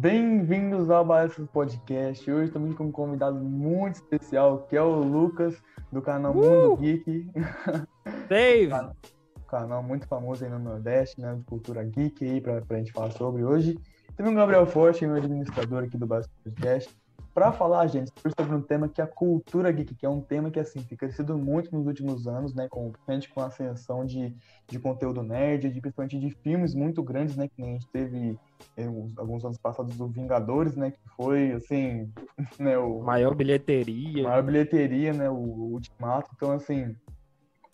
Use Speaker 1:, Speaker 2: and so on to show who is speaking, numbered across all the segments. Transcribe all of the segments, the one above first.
Speaker 1: Bem-vindos ao Balanço Podcast. Hoje estamos com um convidado muito especial, que é o Lucas, do canal uh! Mundo Geek.
Speaker 2: Dave!
Speaker 1: canal muito famoso aí no Nordeste, né, de cultura geek aí, para a gente falar sobre hoje. Teve um Gabriel Forte, meu administrador aqui do Balanço Podcast para falar, gente, sobre um tema que é a cultura geek, que é um tema que, assim, tem crescido muito nos últimos anos, né, com, principalmente com a ascensão de, de conteúdo nerd, de, principalmente de filmes muito grandes, né, que a gente teve eh, alguns anos passados do Vingadores, né, que foi, assim, né, o...
Speaker 2: Maior bilheteria.
Speaker 1: Maior bilheteria, né, o, o Ultimato, então, assim,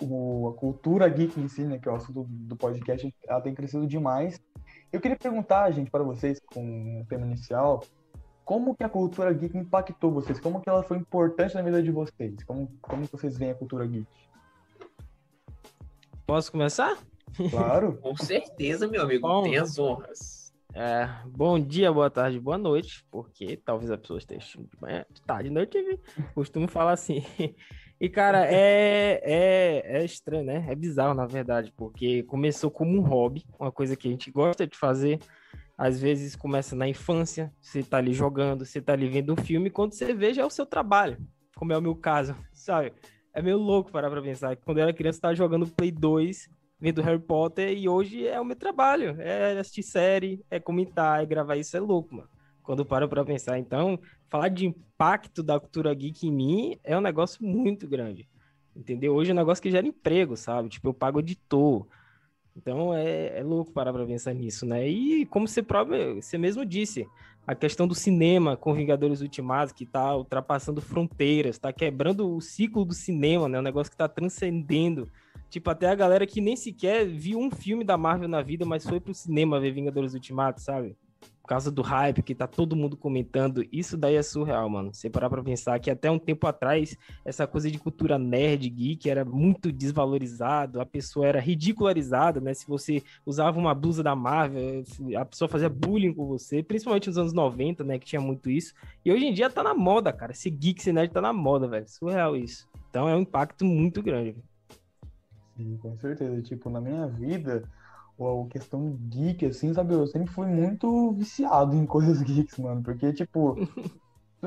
Speaker 1: o, a cultura geek em si, né, que é o assunto do, do podcast, ela tem crescido demais. Eu queria perguntar, gente, para vocês, com o tema inicial, como que a cultura geek impactou vocês? Como que ela foi importante na vida de vocês? Como, como vocês veem a cultura geek?
Speaker 2: Posso começar?
Speaker 1: Claro.
Speaker 3: Com certeza, meu amigo. Bom, Tem as honras.
Speaker 2: É, bom dia, boa tarde, boa noite, porque talvez a pessoa esteja de manhã, de tarde, de noite, eu costumo falar assim. E, cara, é, é, é estranho, né? É bizarro, na verdade, porque começou como um hobby, uma coisa que a gente gosta de fazer, às vezes começa na infância, você tá ali jogando, você tá ali vendo um filme, quando você vê já é o seu trabalho, como é o meu caso, sabe? É meio louco parar pra pensar. Quando eu era criança, eu tava jogando Play 2, vendo Harry Potter, e hoje é o meu trabalho. É assistir série, é comentar, é gravar isso, é louco, mano. Quando paro pra pensar. Então, falar de impacto da cultura geek em mim é um negócio muito grande. Entendeu? Hoje é um negócio que gera emprego, sabe? Tipo, eu pago editor, então é, é louco parar para pensar nisso, né? E como você próprio, você mesmo disse, a questão do cinema com Vingadores Ultimatos, que está ultrapassando fronteiras, está quebrando o ciclo do cinema, né? Um negócio que está transcendendo. Tipo, até a galera que nem sequer viu um filme da Marvel na vida, mas foi pro cinema ver Vingadores Ultimatos, sabe? Por causa do hype que tá todo mundo comentando, isso daí é surreal, mano. Você parar pra pensar que até um tempo atrás, essa coisa de cultura nerd, geek, era muito desvalorizado, a pessoa era ridicularizada, né? Se você usava uma blusa da Marvel, a pessoa fazia bullying com você, principalmente nos anos 90, né? Que tinha muito isso. E hoje em dia tá na moda, cara. Esse geek, esse nerd tá na moda, velho. Surreal isso. Então é um impacto muito grande.
Speaker 1: Sim, com certeza. Tipo, na minha vida a questão geek, assim, sabe? Eu sempre fui muito viciado em coisas geeks, mano. Porque, tipo,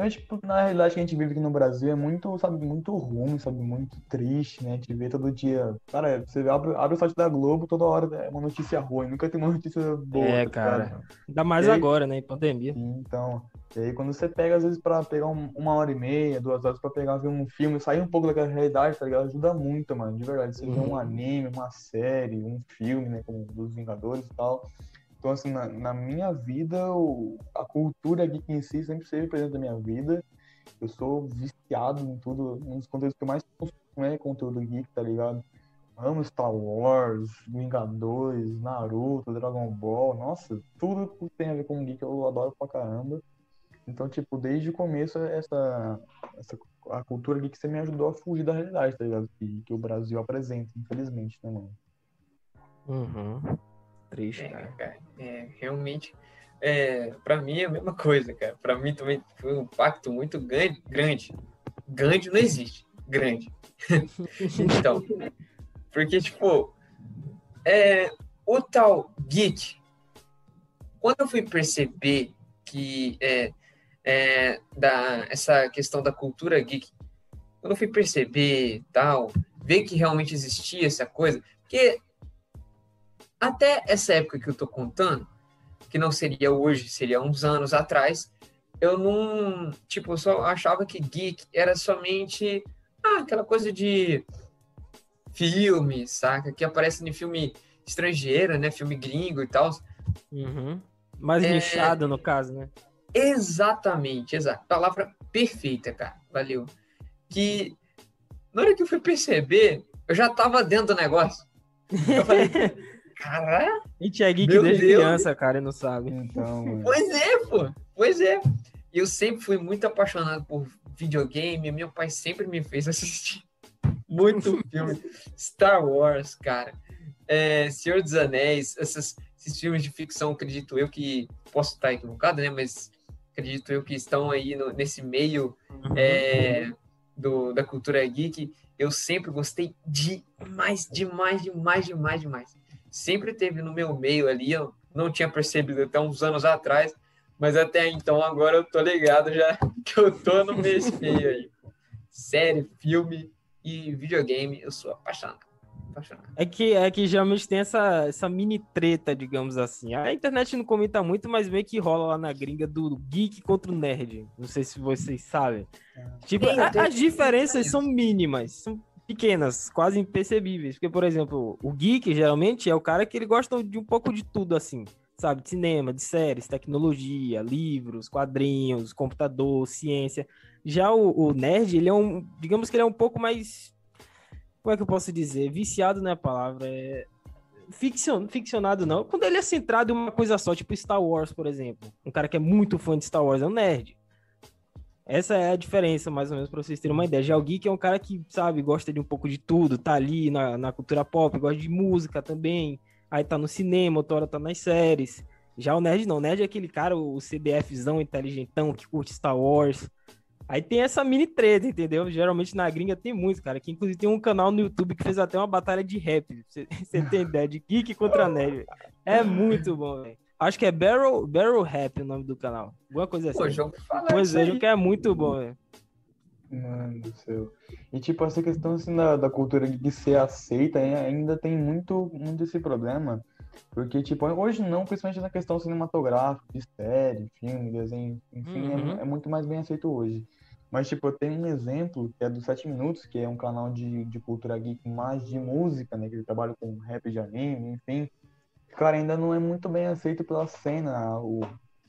Speaker 1: tipo, na realidade que a gente vive aqui no Brasil é muito, sabe, muito ruim, sabe, muito triste, né? A gente vê todo dia. Cara, você abre, abre o site da Globo, toda hora é uma notícia ruim, nunca tem uma notícia boa.
Speaker 2: É, tá cara. Ainda mais aí, agora, né? Em pandemia.
Speaker 1: Então. E aí quando você pega, às vezes, pra pegar um, uma hora e meia, duas horas pra pegar ver um filme, sair um pouco daquela realidade, tá ligado? Ajuda muito, mano, de verdade. Você uhum. vê um uhum. anime, uma série, um filme, né? Como dos Vingadores e tal. Então, assim, na, na minha vida, o, a cultura geek em si sempre esteve presente na minha vida. Eu sou viciado em tudo, um dos conteúdos que eu mais consumo é conteúdo geek, tá ligado? Amo Star Wars, Vingadores, Naruto, Dragon Ball, nossa, tudo que tem a ver com geek eu adoro pra caramba. Então, tipo, desde o começo, essa, essa a cultura geek você me ajudou a fugir da realidade, tá ligado? Que, que o Brasil apresenta, infelizmente, né, mano?
Speaker 2: Uhum. Triste,
Speaker 3: é, cara. cara. É, realmente, é, para mim é a mesma coisa, cara. Para mim também foi um impacto muito grande. Grande, grande não existe. Grande. então, porque, tipo, é, o tal geek, quando eu fui perceber que é, é, da, essa questão da cultura geek, quando eu fui perceber tal, ver que realmente existia essa coisa, porque até essa época que eu tô contando, que não seria hoje, seria uns anos atrás, eu não, tipo, eu só achava que geek era somente ah, aquela coisa de filme, saca? Que aparece em filme estrangeiro, né? Filme gringo e tal.
Speaker 2: Uhum. Mais é... nichado, no caso, né?
Speaker 3: Exatamente, exato. Palavra perfeita, cara. Valeu. Que na hora que eu fui perceber, eu já tava dentro do negócio. Eu falei, Caralho!
Speaker 2: A gente é geek desde Deus. criança, cara, e não sabe. Então,
Speaker 3: pois é, pô. Pois é. Eu sempre fui muito apaixonado por videogame. Meu pai sempre me fez assistir muito filme. Star Wars, cara. É, Senhor dos Anéis, essas, esses filmes de ficção, acredito eu que posso estar equivocado, né? Mas acredito eu que estão aí no, nesse meio uhum. é, do, da cultura geek. Eu sempre gostei demais, demais, demais, demais, demais sempre teve no meu meio ali, eu não tinha percebido até uns anos atrás, Mas até então, agora eu tô ligado já que eu tô no mês feio aí. Série, filme e videogame, eu sou apaixonado. apaixonado.
Speaker 2: É que, é que geralmente tem essa, essa mini treta, digamos assim. A internet não comenta muito, mas meio que rola lá na gringa do geek contra o nerd. Não sei se vocês sabem. Tipo,
Speaker 3: Tem,
Speaker 2: a-
Speaker 3: tem
Speaker 2: as diferenças
Speaker 3: diferença.
Speaker 2: são mínimas, são pequenas, quase impercebíveis. Porque, por exemplo, o geek geralmente é o cara que ele gosta de um pouco de tudo, assim. Sabe, de cinema, de séries, tecnologia, livros, quadrinhos, computador, ciência. Já o, o nerd, ele é um, digamos que ele é um pouco mais, como é que eu posso dizer? Viciado não é a palavra, é ficcion, ficcionado não. Quando ele é centrado em uma coisa só, tipo Star Wars, por exemplo. Um cara que é muito fã de Star Wars é um nerd. Essa é a diferença, mais ou menos, pra vocês terem uma ideia. Já o geek é um cara que, sabe, gosta de um pouco de tudo, tá ali na, na cultura pop, gosta de música também. Aí tá no cinema, outra hora tá nas séries. Já o nerd não, o nerd é aquele cara, o CDFzão inteligentão que curte Star Wars. Aí tem essa mini treta, entendeu? Geralmente na gringa tem muito, cara. Que inclusive tem um canal no YouTube que fez até uma batalha de rap. você tem ideia de geek contra nerd. É muito bom, velho. Acho que é Barrel, Barrel Rap o nome do canal. Alguma coisa assim.
Speaker 3: Pô,
Speaker 2: Pois é,
Speaker 3: aí.
Speaker 2: que é muito bom, velho.
Speaker 1: Mano do céu. E tipo, essa questão assim da, da cultura de ser aceita ainda tem muito, muito esse problema. Porque, tipo, hoje não, principalmente na questão cinematográfica, de série, filme, desenho, enfim, é
Speaker 2: Uhum.
Speaker 1: mu- é, muito mais bem aceito hoje. Mas, tipo, eu tenho um exemplo que é do 7 Minutos, que é um canal de, de cultura geek mais de música, né? Que ele trabalha com rap de anime, enfim. Cara, ainda não é muito bem aceito pela cena, o,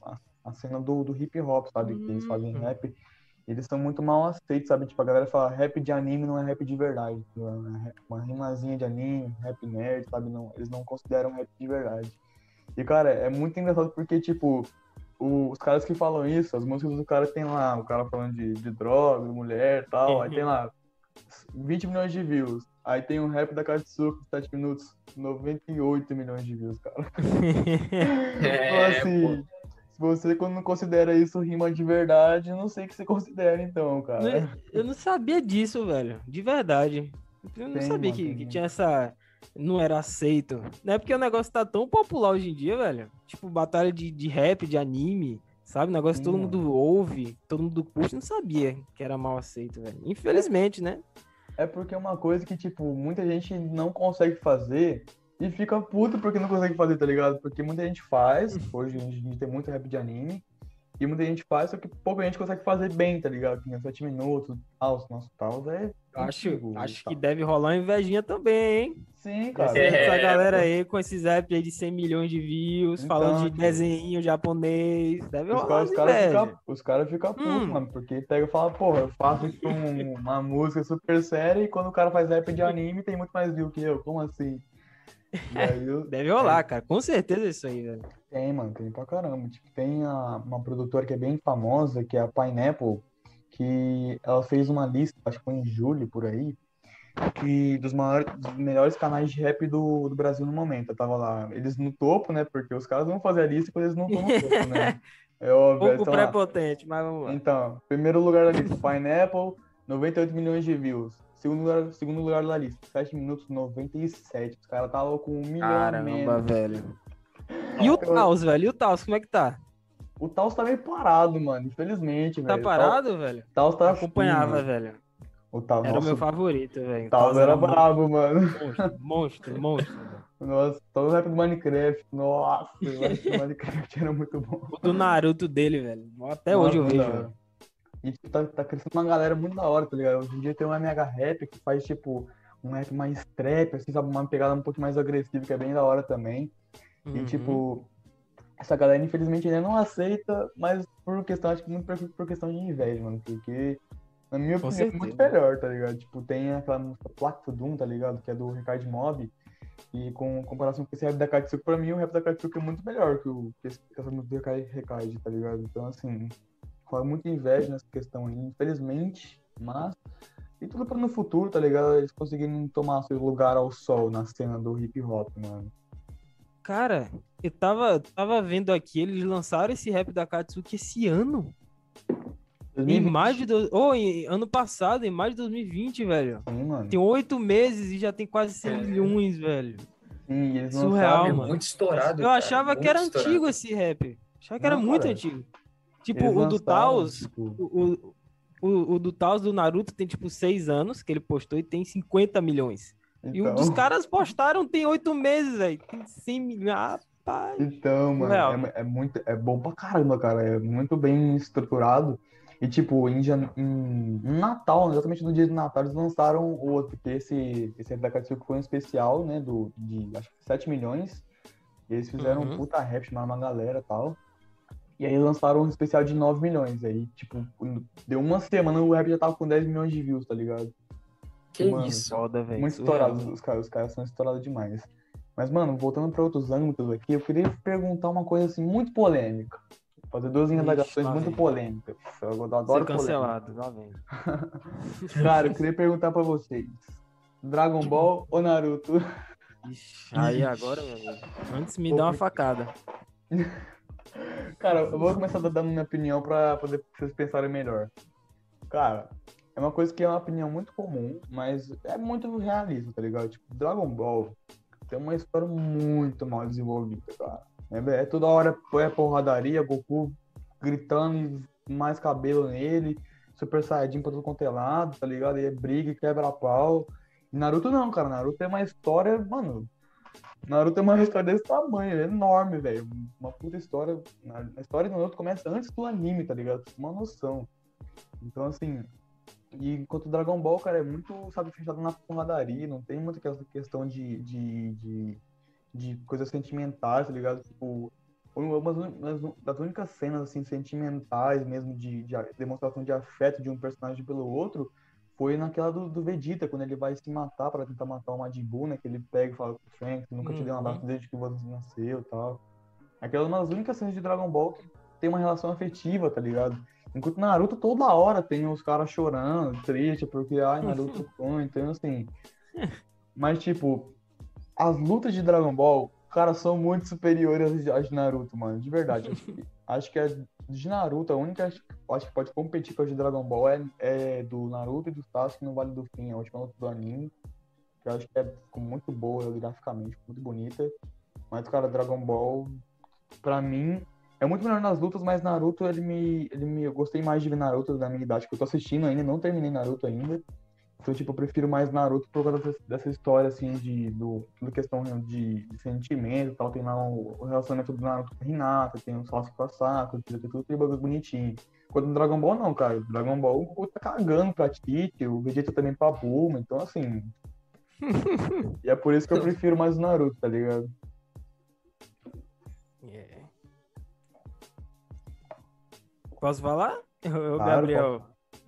Speaker 1: a, a cena do, do hip hop, sabe? Que eles fazem
Speaker 2: Hum.
Speaker 1: rap. Eles são muito mal aceitos, sabe? Tipo, a galera fala rap de anime não é rap de verdade. tipo, é uma rimazinha de anime, rap nerd, sabe? Não, eles não consideram rap de verdade. E, cara, é muito engraçado porque, tipo, o- os caras que falam isso, as músicas do cara tem lá, o cara falando de, de droga, mulher e tal, aí tem lá 20 milhões de views. Aí tem um rap da Katsuki, 7 minutos, 98 milhões de views, cara.
Speaker 3: É,
Speaker 1: Então, assim,
Speaker 3: pô.
Speaker 1: se você quando não considera isso rima de verdade, eu não sei o que você considera então, cara.
Speaker 2: Eu não sabia disso, velho. De verdade. Eu não
Speaker 1: Tem,
Speaker 2: sabia
Speaker 1: mano,
Speaker 2: que, que tinha essa. Não era aceito. Não é porque o negócio tá tão popular hoje em dia, velho. Tipo, batalha de, de rap, de anime, sabe? O negócio que todo
Speaker 1: Sim,
Speaker 2: mundo ouve, todo mundo curte. Não sabia que era mal aceito, velho. Infelizmente, né?
Speaker 1: É porque é uma coisa que, tipo, muita gente não consegue fazer e fica puto porque não consegue fazer, tá ligado? Porque muita gente faz, hoje a gente tem muito rap de anime, e muita gente faz, só que pouca gente consegue fazer bem, tá ligado? Nem 7 minutos, tal, nosso tal, é.
Speaker 2: Acho,
Speaker 1: antigo e
Speaker 2: acho
Speaker 1: tal.
Speaker 2: que deve rolar uma invejinha também, hein?
Speaker 1: Sim,
Speaker 2: Essa,
Speaker 1: cara.
Speaker 3: É,
Speaker 2: essa galera aí com esses apps aí de 100 milhões de views,
Speaker 1: Então,
Speaker 2: falando de
Speaker 1: tipo,
Speaker 2: desenho japonês. Deve
Speaker 1: Os
Speaker 2: rolar
Speaker 1: caras cara
Speaker 2: inveja.
Speaker 1: ficam os cara fica putos,
Speaker 2: Hum.
Speaker 1: mano, porque pega e fala, porra, eu faço tipo, um- uma música super séria e quando o cara faz rap de anime tem muito mais view que eu, como assim? Aí eu-
Speaker 2: Deve rolar, cara. Com certeza isso aí, velho.
Speaker 1: Tem, mano, tem pra caramba. Tipo, tem a- uma produtora que é bem famosa, que é a Pineapple, que ela fez uma lista, acho que foi em julho, por aí, que dos maiores, dos melhores canais de rap do, do Brasil no momento. Eu tava lá, eles no topo, né? Porque os caras vão fazer a lista quando eles não estão no topo, né? É óbvio, eles
Speaker 2: Pouco
Speaker 1: tão lá.
Speaker 2: prepotente, mas vamos lá.
Speaker 1: Então, primeiro lugar da lista, Pineapple, 98 milhões de views. Segundo lugar, segundo lugar da lista, 7 minutos 97. Os caras estavam com um milhão
Speaker 2: Caramba,
Speaker 1: menos.
Speaker 2: velho. E o Taos, velho? E o Taos, como é que tá?
Speaker 1: O Taos tá meio parado, mano. Infelizmente,
Speaker 2: Tá
Speaker 1: velho.
Speaker 2: parado, velho?
Speaker 1: O Taos tá assim,
Speaker 2: acompanhava,
Speaker 1: mano.
Speaker 2: velho.
Speaker 1: O Taos,
Speaker 2: Era o
Speaker 1: nossa,
Speaker 2: meu favorito, velho.
Speaker 1: o Taos era brabo, mano.
Speaker 2: Monstro, monstro, monstro.
Speaker 1: Nossa, todo o rap do Minecraft. Nossa, o rap do Minecraft era muito bom.
Speaker 2: O do Naruto dele, velho. Até hoje eu
Speaker 1: Nossa,
Speaker 2: vejo, velho.
Speaker 1: E tipo, tá, tá crescendo uma galera muito da hora, tá ligado? Hoje em dia tem um MH Rap que faz, tipo, um rap mais trap, assim, sabe? Uma pegada um pouco mais agressiva, que é bem da hora também. E,
Speaker 2: Uhum.
Speaker 1: tipo, essa galera, infelizmente, ainda não aceita, mas por questão, acho que muito por, por questão de inveja, mano. Porque, na minha
Speaker 2: Com
Speaker 1: opinião, é muito melhor, tá ligado? Tipo, tem aquela música to Doom, tá ligado? Que é do Ricardo Mob. E com comparação com esse rap da Katsuki, pra mim, o rap da Katsuki é muito melhor que, o, que, essa música do Ricardo, tá ligado? Então, assim, rola muita inveja nessa questão aí, infelizmente, mas. E tudo pra no futuro, tá ligado? Eles conseguirem tomar seu lugar ao sol na cena do hip hop, mano.
Speaker 2: Cara, eu tava, tava vendo aqui, eles lançaram esse rap da Katsuki esse ano. Em
Speaker 1: 2020,
Speaker 2: mais de. Do... Oh, em- ano passado, em mais de 2020, velho.
Speaker 1: Sim.
Speaker 2: Tem oito meses e já tem quase 100
Speaker 3: É.
Speaker 2: milhões, velho.
Speaker 1: Sim, e eles
Speaker 2: Surreal,
Speaker 3: É
Speaker 2: mano.
Speaker 3: muito estourado.
Speaker 2: Eu
Speaker 3: cara,
Speaker 2: achava que
Speaker 3: muito
Speaker 2: era
Speaker 3: estourado.
Speaker 2: antigo esse rap. Achava que era muito
Speaker 1: cara.
Speaker 2: antigo. Tipo,
Speaker 1: Eles
Speaker 2: o do Taos,
Speaker 1: tipo,
Speaker 2: o, o, o, o do Taos do Naruto tem tipo 6 anos que ele postou e tem 50 milhões. E o
Speaker 1: então,
Speaker 2: dos caras postaram tem 8 meses, velho. Tem 100 milhões. Rapaz.
Speaker 1: então, mano, é, é muito, é bom pra caramba, cara. É muito bem estruturado. E, tipo, em, jan... em Natal, exatamente no dia do Natal, eles lançaram o outro, porque esse, esse Akatsuki foi um especial, né, do, de, acho que 7 milhões. E eles fizeram
Speaker 2: Uhum.
Speaker 1: um puta rap, chamaram uma galera e tal. E aí lançaram um especial de 9 milhões. Aí, tipo, deu uma semana, o rap já tava com 10 milhões de views, tá ligado?
Speaker 3: Que
Speaker 1: Mano,
Speaker 3: isso?
Speaker 2: Foda.
Speaker 1: Muito estourados, os caras, os caras são estourados demais. Mas, mano, voltando para outros âmbitos aqui, eu queria perguntar uma coisa assim, muito polêmica. Fazer duas indagações muito
Speaker 2: vem.
Speaker 1: polêmicas. Eu adoro
Speaker 2: Ser
Speaker 1: polêmica.
Speaker 2: cancelado, lá vem.
Speaker 1: Cara, eu queria perguntar pra vocês: Dragon Ball ou Naruto?
Speaker 2: Ixi, aí agora, meu amigo. Antes me dá uma facada.
Speaker 1: Cara, eu vou começar dando minha opinião pra poder vocês pensarem melhor. Cara, é uma coisa que é uma opinião muito comum, mas é muito realista, tá ligado? Tipo, Dragon Ball tem uma história muito mal desenvolvida, cara. É, é toda hora é porradaria, Goku gritando e mais cabelo nele, Super Saiyajin pra tudo quanto é lado, tá ligado? E é briga, quebra pau. E Naruto não, cara. Naruto é uma história, mano. Naruto é uma história desse tamanho, é enorme, velho. Uma puta história. A história do Naruto começa antes do anime, tá ligado? Uma noção. Então, assim. E enquanto o Dragon Ball, cara, é muito, sabe, fechado na porradaria, não tem muita questão de, de, de, de coisas sentimentais, tá ligado? Tipo, uma das- únicas cenas, assim, sentimentais mesmo, de, de demonstração de afeto de um personagem pelo outro, foi naquela do, do Vegeta, quando ele vai se matar pra tentar matar o Majin Buu, né? Que ele pega e fala pro Trunks, nunca te dei um
Speaker 2: Uhum.
Speaker 1: abraço desde que você nasceu e tal. Aquela é uma das únicas cenas de Dragon Ball que tem uma relação afetiva, tá ligado? Enquanto Naruto toda hora tem os caras chorando, triste, porque, ai, Naruto foi, então assim. Mas, tipo, as lutas de Dragon Ball, cara, são muito superiores às de Naruto, mano, de verdade. Acho que, acho que a de Naruto, a única acho que pode competir com a de Dragon Ball é, é do Naruto e do Sasuke no Vale do Fim, a última luta do anime. Que eu acho que é muito boa graficamente, muito bonita. Mas, cara, Dragon Ball, pra mim, é muito melhor nas lutas, mas Naruto, ele me, ele me. Eu gostei mais de ver Naruto da minha idade, que eu tô assistindo ainda, não terminei Naruto ainda. Então, tipo, eu prefiro mais Naruto por causa dessa, dessa história, assim, de, do, questão de, de sentimento e tal. Tem lá o, o relacionamento do Naruto com a Hinata, tem o Sasuke com a Sakura, tem tudo aquele bagulho bonitinho. Quando no Dragon Ball, não, cara. Dragon Ball, o Goku tá cagando pra Tite, o Vegeta também pra Bulma, então, assim... e é por isso que eu prefiro mais o Naruto, tá ligado?
Speaker 2: Posso falar? Ô,
Speaker 1: Claro,
Speaker 2: Gabriel.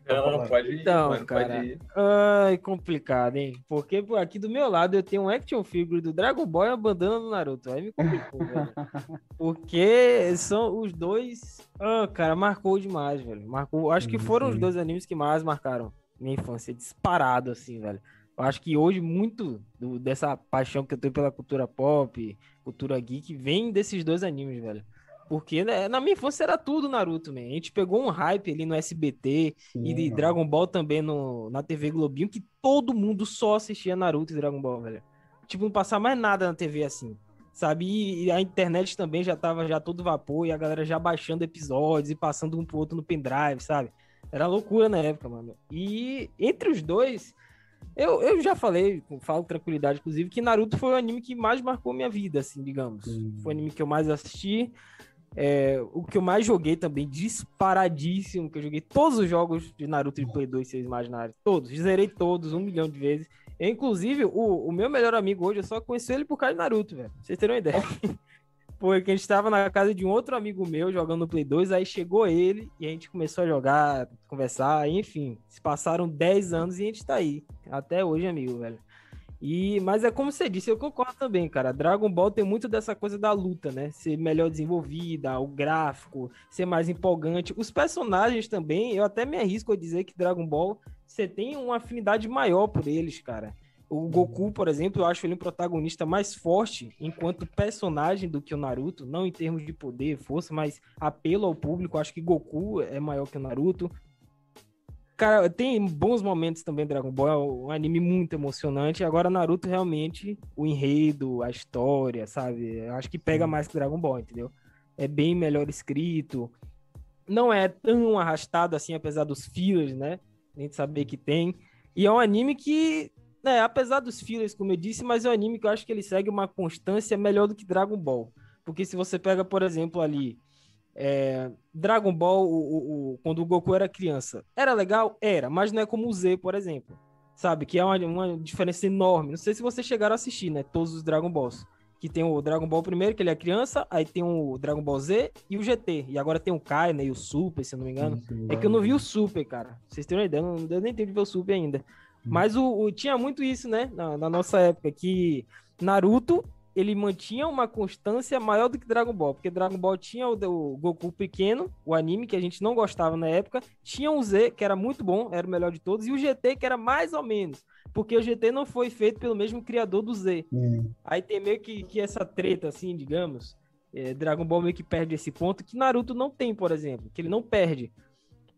Speaker 3: Não, não, pode ir,
Speaker 2: Então,
Speaker 3: mano,
Speaker 2: cara.
Speaker 3: pode ir.
Speaker 2: Ai, complicado, hein? Porque pô, aqui do meu lado eu tenho um action figure do Dragon Ball e a bandana do Naruto. Aí me complicou, velho. Porque são os dois. Ah, cara, marcou demais, velho. Marcou. Acho que
Speaker 1: Sim,
Speaker 2: foram os
Speaker 1: sim.
Speaker 2: dois animes que mais marcaram minha infância. Disparado, assim, velho. Eu acho que hoje muito do- dessa paixão que eu tenho pela cultura pop, cultura geek, vem desses dois animes, velho. Porque né, na minha infância era tudo Naruto, man. A gente pegou um hype ali no SBT, e de
Speaker 1: mano.
Speaker 2: Dragon Ball também no, na TV Globinho, que todo mundo só assistia Naruto e Dragon Ball, velho. Tipo, não passava mais nada na TV assim, sabe? E, e a internet também já tava já todo vapor, e a galera já baixando episódios e passando um pro outro no pendrive, sabe? Era loucura na época, mano. E entre os dois, eu, eu já falei, falo tranquilidade, inclusive, que Naruto foi o anime que mais marcou minha vida, assim, digamos.
Speaker 1: Sim.
Speaker 2: Foi o anime que eu mais assisti. É, o que eu mais joguei também, disparadíssimo, que eu joguei todos os jogos de Naruto de Play 2, se vocês imaginarem. Todos, zerei todos, um milhão de vezes. Eu, inclusive, o, o meu melhor amigo hoje, eu só conheci ele por causa de Naruto, velho. Vocês terem uma ideia. Porque a gente tava na casa de um outro amigo meu jogando no Play 2, aí chegou ele e a gente começou a jogar, conversar, enfim. Se passaram 10 anos e a gente tá aí. Até hoje, amigo, velho. E, mas é como você disse, eu concordo também, cara. Dragon Ball tem muito dessa coisa da luta, né? Ser melhor desenvolvida, o gráfico, ser mais empolgante. Os personagens também, eu até me arrisco a dizer que Dragon Ball, você tem uma afinidade maior por eles, cara. O Goku, por exemplo, eu acho ele um protagonista mais forte enquanto personagem do que o Naruto, não em termos de poder, força, mas apelo ao público. Eu acho que Goku é maior que o Naruto. Cara, tem bons momentos também Dragon Ball, é um anime muito emocionante. Agora Naruto realmente, o enredo, a história, sabe? Eu acho que pega mais que Dragon Ball, entendeu? é bem melhor escrito. Não é tão arrastado assim, apesar dos fillers, né? Nem de saber que tem. E é um anime que, né, apesar dos fillers, como eu disse, mas é um anime que eu acho que ele segue uma constância melhor do que Dragon Ball. Porque se você pega, por exemplo, ali, é, Dragon Ball, o, o, o, quando o Goku era criança, era legal? Era, mas não é como o Z, por exemplo. Sabe? Que é uma, uma diferença enorme. Não sei se vocês chegaram a assistir, né? Todos os Dragon Balls. Que tem o Dragon Ball primeiro, que ele é criança, aí tem o Dragon Ball Z e o GT. E agora tem o Kai, né? E o Super, se eu não me engano. Sim, sim, é que eu não vi o Super, cara. Vocês têm uma ideia, eu, não, eu nem tenho de ver o Super ainda. Hum. Mas o, o, tinha muito isso, né? Na, na nossa época, que Naruto ele mantinha uma constância maior do que Dragon Ball, porque Dragon Ball tinha o, o, Goku pequeno, o anime que a gente não gostava na época, tinha o Z, que era muito bom, era o melhor de todos, e o GT, que era mais ou menos, porque o GT não foi feito pelo mesmo criador do Z. Uhum. Aí tem meio que, que essa treta, assim, digamos, é, Dragon Ball meio que perde esse ponto, que Naruto não tem, por exemplo, que ele não perde.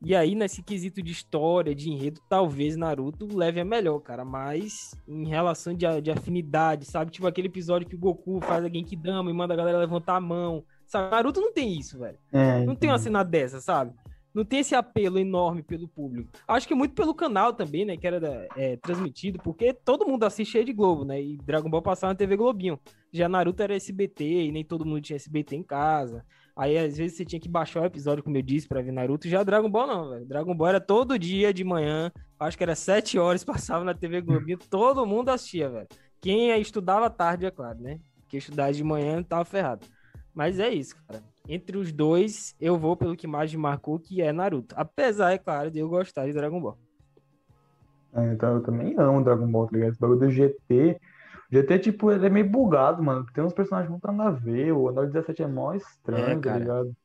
Speaker 2: E aí, nesse quesito de história, de enredo, talvez Naruto leve a melhor, cara. Mas em relação de, de afinidade, sabe? Tipo aquele episódio que o Goku faz a Genkidama e manda a galera levantar a mão. Sabe? Naruto não tem isso, velho. É, não tem uma cena dessa, sabe? Não tem esse apelo enorme pelo público. Acho que muito pelo canal também, né? Que era é, transmitido, porque todo mundo assiste de Globo, né? E Dragon Ball passava na TV Globinho. Já Naruto era SBT e nem todo mundo tinha SBT em casa. Aí, às vezes, você tinha que baixar o episódio, como eu disse, pra ver Naruto. Já Dragon Ball, não, velho. Dragon Ball era todo dia de manhã. Acho que era sete horas, passava na TV Globinho. todo mundo assistia, velho. Quem estudava tarde, é claro, né? Quem estudava de manhã tava ferrado. Mas é isso, cara. Entre os dois, eu vou pelo que mais me marcou, que é Naruto. Apesar, é claro, de eu gostar de Dragon Ball.
Speaker 1: É, então, eu também amo Dragon Ball, tá ligado? Esse bagulho do GT GT, tipo, ele é meio bugado, mano. Tem uns personagens muito nada a ver. O Android 17 é mó estranho, é, tá ligado?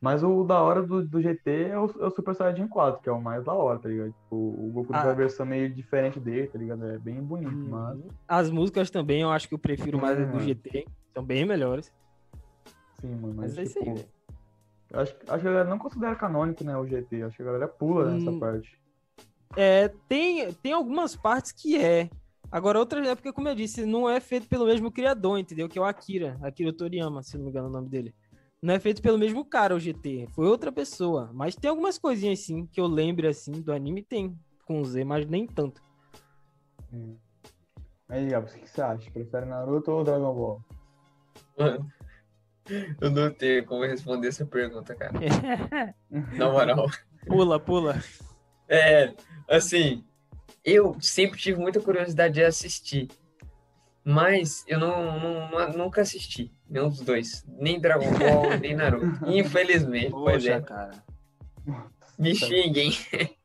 Speaker 1: Mas o da hora do, do GT é o, é o, Super Saiyajin 4, que é o mais da hora, tá ligado? Tipo, o Goku ah. tem uma versão meio diferente dele, tá ligado? É bem bonito, hum. mas...
Speaker 2: As músicas também eu acho que eu prefiro mais do GT. São bem melhores.
Speaker 1: Sim, mano. Mas, mas é tipo, isso aí, velho. Acho, acho que a galera não considera canônico, né, o GT. Acho que a galera pula hum. nessa parte.
Speaker 2: É, tem, tem algumas partes que é. Agora, outra é porque, como eu disse, não é feito pelo mesmo criador, entendeu? Que é o Akira, Akira Toriyama, se não me engano o nome dele. Não é feito pelo mesmo cara, o GT. Foi outra pessoa. Mas tem algumas coisinhas, assim, que eu lembro, assim, do anime, tem com Z, mas nem tanto.
Speaker 1: Hum. Aí, Gabs, o que você acha? Prefere Naruto ou Dragon Ball?
Speaker 3: Mano, eu não tenho como responder essa pergunta, cara. Na moral.
Speaker 2: Pula, pula.
Speaker 3: É, assim, eu sempre tive muita curiosidade de assistir. Mas eu não, não, nunca assisti nenhum dos dois. Nem Dragon Ball, nem Naruto. Infelizmente, Poxa, pois é. cara. Me xinguem.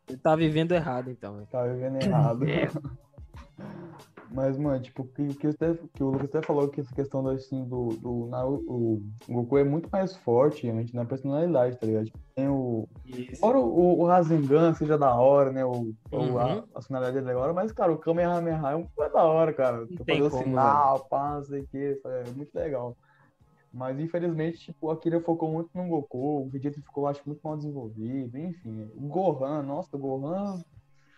Speaker 2: Ele tá vivendo errado, então.
Speaker 1: Tá vivendo errado. É. Mas, mano, tipo, que, que, você, que o Lucas até falou que essa questão assim, do, do o, o Goku é muito mais forte, realmente, na personalidade, tá ligado? Tipo, tem o. Isso. Fora o, o Rasengan seja da hora, né? O, uhum. a, a personalidade dele agora, mas, cara, o Kamehameha é um é da hora, cara. Não fazer o sinal, pá, não sei o que, é muito legal. Mas infelizmente, tipo, o Akira focou muito no Goku, o Vegeta ficou, acho, muito mal desenvolvido, enfim. O Gohan, nossa, o Gohan.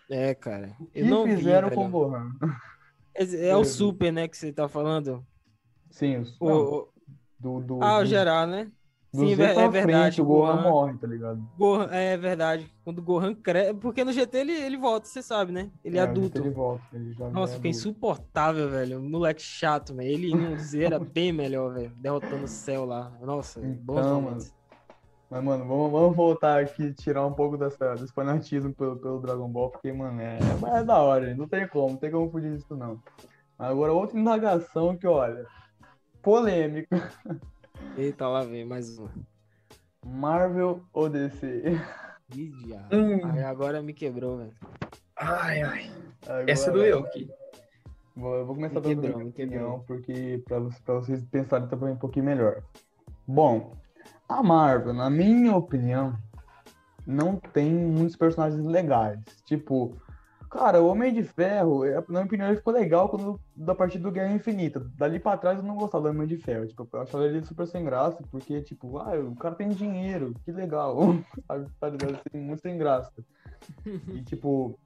Speaker 2: É, cara.
Speaker 1: O que fizeram vi, com o Gohan?
Speaker 2: É, é o Super, né, que você tá falando?
Speaker 1: Sim,
Speaker 2: o, o... Do, do, ah, o geral, né? Sim, é, é verdade. Frente,
Speaker 1: o Gohan, Gohan morre, tá ligado?
Speaker 2: Gohan, é verdade. Quando o Gohan cresce. Porque no GT ele, ele volta, você sabe, né? Ele é, é adulto.
Speaker 1: Ele volta, ele
Speaker 2: Nossa,
Speaker 1: é
Speaker 2: fica insuportável, velho. moleque chato, velho. Ele no Z era bem melhor, velho. Derrotando o céu lá. Nossa, então, bons momentos.
Speaker 1: Mas, mano, vamos, vamos voltar aqui, tirar um pouco dessa, desse fanatismo pelo, pelo Dragon Ball, porque, mano, é, é, é da hora, não tem como, não tem como fugir disso, não. Agora, outra indagação que, olha, polêmica.
Speaker 2: Eita, lá vem mais uma.
Speaker 1: Marvel ou DC?
Speaker 2: Ih, hum. Aí agora me quebrou, velho.
Speaker 3: Ai, ai. Agora, Essa doeu aqui.
Speaker 1: Vou, eu vou começar pela minha opinião, porque pra, pra vocês pensarem também um pouquinho melhor. Bom, a Marvel, na minha opinião, não tem muitos personagens legais. Tipo, cara, o Homem de Ferro, na minha opinião, ele ficou legal quando da partida do Guerra Infinita. Dali pra trás eu não gostava do Homem de Ferro. Tipo, eu achava ele super sem graça, porque, tipo, ah, o cara tem dinheiro, que legal. Tá ligado? Assim, muito sem graça. E, tipo,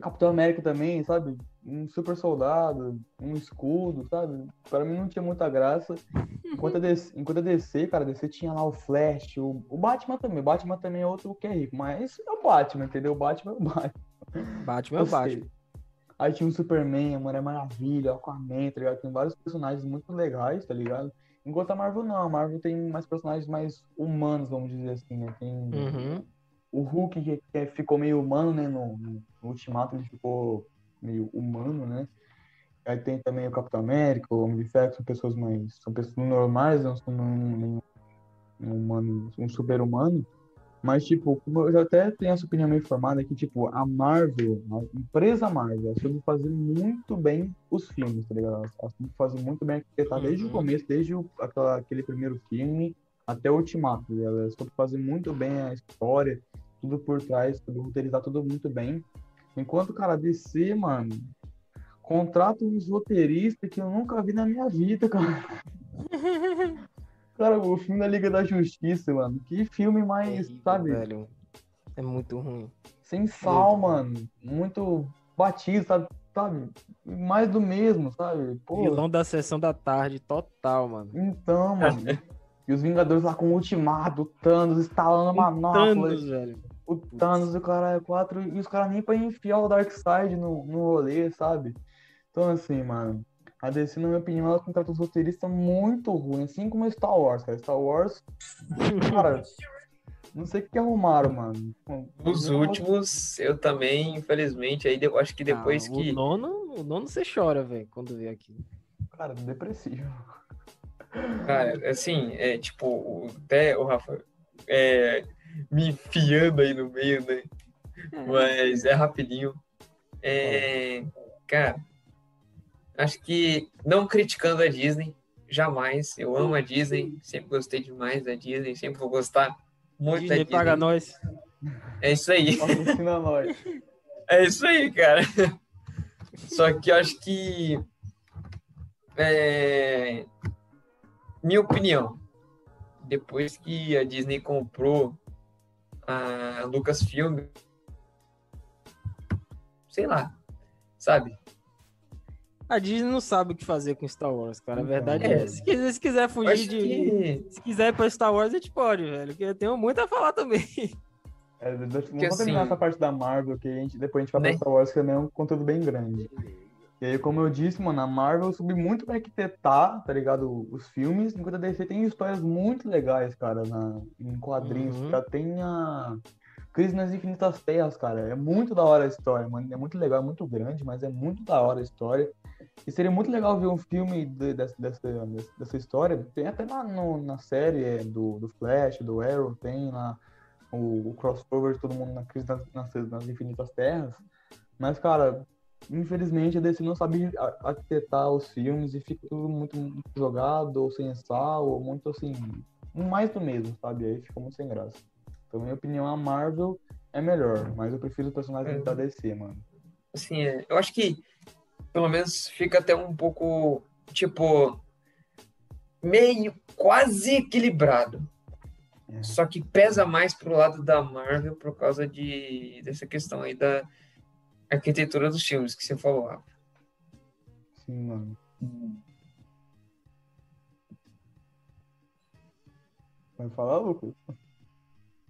Speaker 1: Capitão América também, sabe? Um super soldado, um escudo, sabe? Para mim não tinha muita graça. Enquanto a DC, enquanto a DC cara, a DC tinha lá o Flash, o, o Batman também. O Batman também é outro que é rico, mas é o Batman, entendeu? O Batman é o Batman.
Speaker 2: Batman é o Batman.
Speaker 1: Aí tinha o Superman, a Mulher Maravilha, o Aquaman, tá ligado? Tem vários personagens muito legais, tá ligado? Enquanto a Marvel não, a Marvel tem mais personagens mais humanos, vamos dizer assim, né? Tem
Speaker 2: Uhum.
Speaker 1: O Hulk que, que ficou meio humano, né? No, no, Ultimato ele ficou meio humano, né? Aí tem também o Capitão América, o Homem de Ferro, que são pessoas mais. São pessoas normais, não são nenhum humano, um super-humano. Mas, tipo, eu até tenho essa opinião meio formada que, tipo, a Marvel, a empresa Marvel, soube fazer muito bem os filmes, tá ligado? Ela soube fazer muito bem arquitetar desde o
Speaker 2: Uhum.
Speaker 1: começo, desde o, aquela, aquele primeiro filme até o Ultimato, tá ligado? Ela soube fazer muito bem a história, tudo por trás, tudo roteirizar tudo muito bem. Enquanto, cara, a DC, mano, contrata uns roteiristas que eu nunca vi na minha vida, cara. Cara, o filme da Liga da Justiça, mano. Que filme mais,
Speaker 2: Terrível,
Speaker 1: sabe?
Speaker 2: velho. É muito ruim.
Speaker 1: Sem sal,
Speaker 2: Muito
Speaker 1: mano. Muito batido, sabe? sabe? Mais do mesmo, sabe? Pô,
Speaker 2: Vilão da sessão da tarde, total, mano.
Speaker 1: então, mano. E os Vingadores lá com o Ultimato, o Thanos instalando a manopla.
Speaker 2: Thanos, velho.
Speaker 1: O Thanos, o cara é quatro. E os caras nem pra enfiar o Darkseid no, no rolê, sabe? Então, assim, mano. A DC, na minha opinião, ela contrata os roteiristas muito ruins, assim como Star Wars, cara. Star Wars, cara, não sei o que arrumaram, mano.
Speaker 3: Os últimos, eu também, infelizmente, aí eu acho que depois
Speaker 2: Ah,
Speaker 3: que.
Speaker 2: O nono, o nono você chora, velho, quando vê aqui.
Speaker 1: Cara, depressivo.
Speaker 3: Cara, assim, é tipo, até o Rafa é, me enfiando aí no meio, né? Mas é rapidinho. É, cara, acho que não criticando a Disney, jamais. Eu amo a Disney, sempre gostei demais da Disney, sempre vou gostar muito
Speaker 2: Disney
Speaker 3: da Disney.
Speaker 2: paga nós.
Speaker 3: É isso aí. É isso aí, cara. Só que eu acho que. é, minha opinião, depois que a Disney comprou a Lucasfilm, sei lá, sabe?
Speaker 2: A Disney não sabe o que fazer com Star Wars, cara. A
Speaker 1: Então,
Speaker 2: verdade
Speaker 3: é.
Speaker 2: é. Se quiser, se quiser fugir de.
Speaker 3: que.
Speaker 2: Se quiser ir pra Star Wars, a gente pode, velho. Porque eu tenho muito a falar também.
Speaker 1: É, deixa- vamos
Speaker 3: Porque,
Speaker 1: terminar
Speaker 3: assim,
Speaker 1: essa parte da Marvel, que a gente, depois a gente vai
Speaker 3: né?
Speaker 1: pra Star Wars, que é um conteúdo bem grande. E aí, como eu disse, mano, a Marvel soube muito pra arquitetar, tá ligado? Os filmes, enquanto a DC tem histórias muito legais, cara, na, em quadrinhos.
Speaker 2: Uhum.
Speaker 1: Já tem a Crise nas Infinitas Terras, cara. É muito da hora a história, mano. É muito legal, é muito grande, mas é muito da hora a história. E seria muito legal ver um filme de- dessa, dessa, dessa história. Tem até na, no- na série é, do, do Flash, do Arrow, tem lá o, o crossover de todo mundo na crise nas, nas, nas infinitas terras. Mas, cara, infelizmente a DC não sabe arquitetar os filmes e fica tudo muito, muito jogado, ou sem sal, ou muito assim, mais do mesmo, sabe? Aí fica muito sem graça. Então, minha opinião, a Marvel é melhor, mas eu prefiro os personagens
Speaker 3: É.
Speaker 1: da DC, mano.
Speaker 3: Assim, é, eu acho que pelo menos fica até um pouco, tipo, meio quase equilibrado.
Speaker 1: É.
Speaker 3: Só que pesa mais pro lado da Marvel por causa de, dessa questão aí da arquitetura dos filmes que você falou, Rafa.
Speaker 1: Sim, mano. Vai falar, Lucas?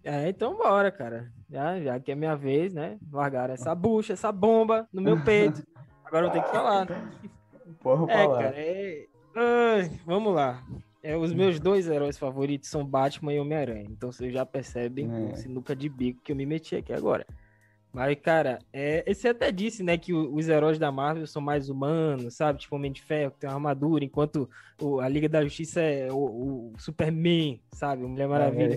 Speaker 2: É, então bora, cara. Já, já que é minha vez, né? Largaram essa bucha, essa bomba no meu peito. Agora eu tenho que falar.
Speaker 1: Pode
Speaker 2: É,
Speaker 1: falar.
Speaker 2: cara, é... Ai, vamos lá. É, os meus dois heróis favoritos são Batman e Homem-Aranha. Então vocês já percebem
Speaker 1: É.
Speaker 2: o sinuca de bico que eu me meti aqui agora. Mas, cara, é, você até disse, né, que os heróis da Marvel são mais humanos, sabe? Tipo Homem de Ferro, que tem uma armadura, enquanto o- a Liga da Justiça é o, o Superman, sabe? Mulher Maravilha.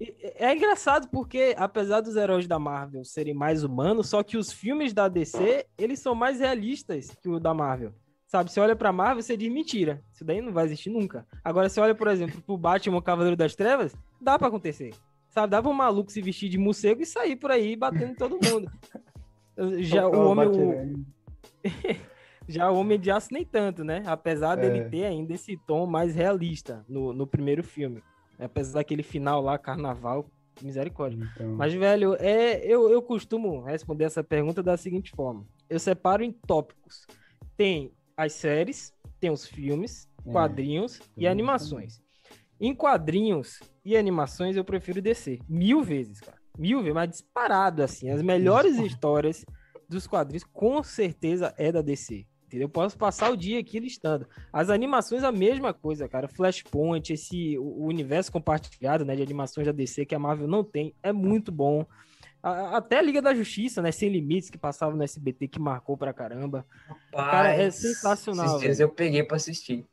Speaker 2: E- É engraçado porque, apesar dos heróis da Marvel serem mais humanos, só que os filmes da DC, eles são mais realistas que o da Marvel. Sabe, você olha pra Marvel, você diz mentira. Isso daí não vai existir nunca. Agora, você olha, por exemplo, pro Batman, o Cavaleiro das Trevas, dá pra acontecer. Sabe, pra um maluco se vestir de morcego e sair por aí batendo em todo mundo. Já o homem, o, já o Homem de Aço nem tanto, né? Apesar dele
Speaker 1: É.
Speaker 2: ter ainda esse tom mais realista no, no primeiro filme. Apesar daquele final lá, carnaval, Misericórdia.
Speaker 1: Então,
Speaker 2: Mas, velho, é, eu, eu costumo responder essa pergunta da seguinte forma: eu separo em tópicos. Tem as séries, tem os filmes,
Speaker 1: É,
Speaker 2: quadrinhos e
Speaker 1: tem
Speaker 2: animações. Em quadrinhos e animações, eu prefiro descer. Mil vezes, cara. Mil vezes, mas disparado, assim. As melhores histórias dos quadrinhos, com certeza, é da DC. Entendeu? Eu posso passar o dia aqui listando. As animações, a mesma coisa, cara. Flashpoint, esse o universo compartilhado, né, de animações da DC que a Marvel não tem, é muito bom. A- Até a Liga da Justiça, né, Sem Limites, que passava no SBT, que marcou pra caramba. Cara, é
Speaker 3: Rapaz,
Speaker 2: sensacional,
Speaker 3: Esses dias eu peguei pra assistir.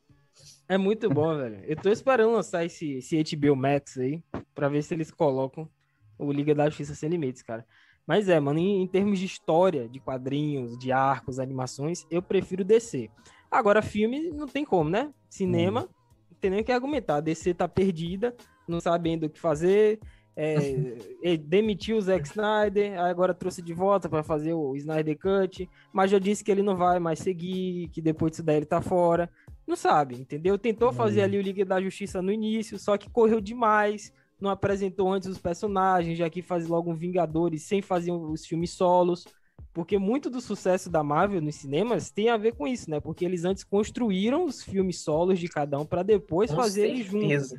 Speaker 2: É muito bom, velho. Eu tô esperando lançar esse, esse HBO Max aí, pra ver se eles colocam o Liga da Justiça Sem Limites, cara. Mas é, mano, em, em termos de história, de quadrinhos, de arcos, animações, eu prefiro DC. Agora, filme, não tem como, né? Cinema, não tem nem o que argumentar. A DC tá perdida, não sabe ainda o que fazer. É, demitiu o Zack Snyder, agora trouxe de volta pra fazer o Snyder Cut, mas já disse que ele não vai mais seguir, que depois disso daí ele tá fora. Não sabe, entendeu? Tentou fazer
Speaker 1: Hum.
Speaker 2: ali o Liga da Justiça no início, só que correu demais, não apresentou antes os personagens, já que faz logo um Vingadores sem fazer os filmes solos. Porque muito do sucesso da Marvel nos cinemas tem a ver com isso, né? Porque eles antes construíram os filmes solos de cada um para depois
Speaker 3: Com
Speaker 2: fazer eles juntos.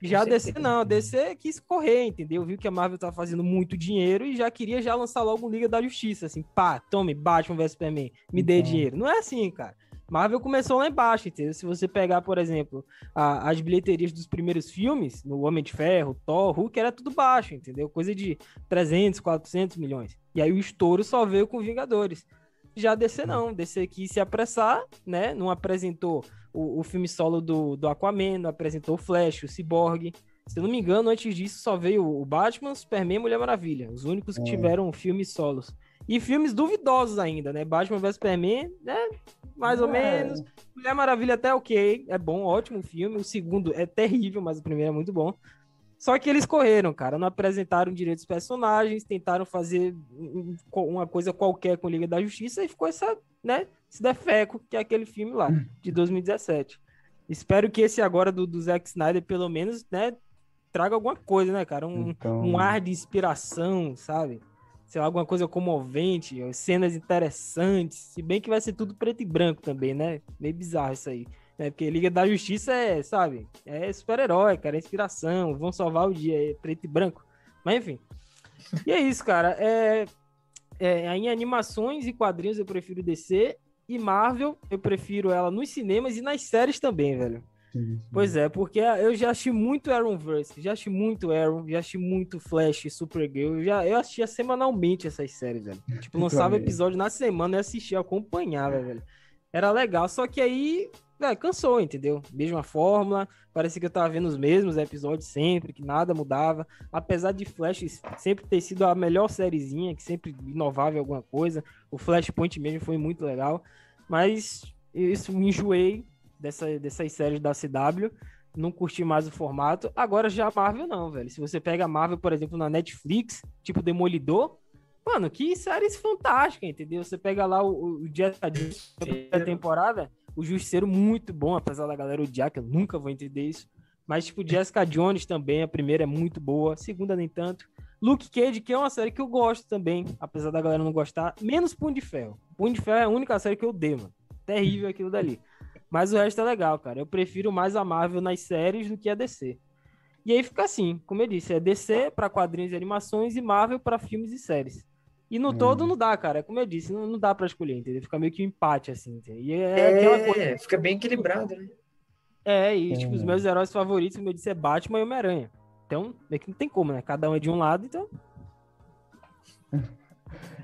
Speaker 2: Já
Speaker 3: certeza.
Speaker 2: não, DC quis correr, entendeu? Viu que a Marvel tá fazendo muito dinheiro e já queria já lançar logo um Liga da Justiça, assim, pá, tome, Batman vs Superman, me dê
Speaker 1: Então.
Speaker 2: dinheiro. Não é assim, cara. Marvel começou lá embaixo, entendeu? Se você pegar, por exemplo, a- as bilheterias dos primeiros filmes, no Homem de Ferro, Thor, Hulk, era tudo baixo, entendeu? Coisa de 300, 400 milhões. E aí o estouro só veio com Vingadores. Já a DC não, DC quis se apressar, né? Não apresentou o, o filme solo do, do Aquaman, não apresentou o Flash, o Cyborg. Se eu não me engano, antes disso só veio o Batman, Superman e Mulher Maravilha. Os únicos que
Speaker 1: É.
Speaker 2: tiveram filmes solos. E filmes duvidosos ainda, né? Batman vs Superman, né? Mais ou
Speaker 1: É.
Speaker 2: menos. Mulher Maravilha até ok, é bom, ótimo filme. O segundo é terrível, mas o primeiro é muito bom. Só que eles correram, cara, não apresentaram direito dos personagens, tentaram fazer um- um- uma coisa qualquer com Liga da Justiça e ficou essa, né, esse defeco que é aquele filme lá, de 2017. Espero que esse agora do, do Zack Snyder, pelo menos, né, traga alguma coisa, né, cara? Um,
Speaker 1: Então,
Speaker 2: um ar de inspiração, sabe? Sei lá, alguma coisa comovente, cenas interessantes. Se bem que vai ser tudo preto e branco também, né? Meio bizarro isso aí. Né? Porque Liga da Justiça é, sabe? É super-herói, cara, é inspiração. Vão salvar o dia, é preto e branco. Mas enfim. E é isso, cara. É, é, em animações e quadrinhos eu prefiro DC. E Marvel, eu prefiro ela nos cinemas e nas séries também, velho.
Speaker 1: Sim,
Speaker 2: Pois é, porque eu já assisti muito Arrowverse, já assisti muito Arrow, já assisti muito Flash, Supergirl, eu já eu assistia semanalmente essas séries, velho. Tipo, lançava episódio na semana e assistia, acompanhava, velho. Era legal, só que aí, velho, cansou, entendeu? Mesma fórmula, parecia que eu tava vendo os mesmos episódios sempre, que nada mudava. Apesar de Flash sempre ter sido a melhor sériezinha, que sempre inovava em alguma coisa, o Flashpoint mesmo foi muito legal, mas isso me enjoei dessa, dessas séries da CW, não curti mais o formato. Agora já a Marvel não, velho. Se você pega a Marvel, por exemplo, na Netflix, tipo Demolidor, mano, que séries fantásticas, entendeu? Você pega lá o, o Jessica Jones, a primeira temporada, o Justiceiro muito bom, apesar da galera odiar, que eu nunca vou entender isso. Mas, tipo, Jessica Jones também, a primeira é muito boa, a segunda nem tanto. Luke Cage, que é uma série que eu gosto também, apesar da galera não gostar, menos Punho de Ferro. Punho de Ferro é a única série que eu dei, mano. Terrível aquilo dali. Mas o resto é legal, cara. Eu prefiro mais a Marvel nas séries do que a DC. E aí fica assim, como eu disse, é DC pra quadrinhos e animações e Marvel pra filmes e séries. E no
Speaker 1: Hum.
Speaker 2: todo não dá, cara. Como eu disse, não, não dá pra escolher, entendeu? Fica meio que um empate, assim. entendeu? E é, aquela coisa.
Speaker 3: É, fica bem equilibrado, né?
Speaker 2: É, e tipo, os
Speaker 1: Hum.
Speaker 2: meus heróis favoritos, como eu disse, é Batman e Homem-Aranha. Então, meio que não tem como, né? Cada um é de um lado, então.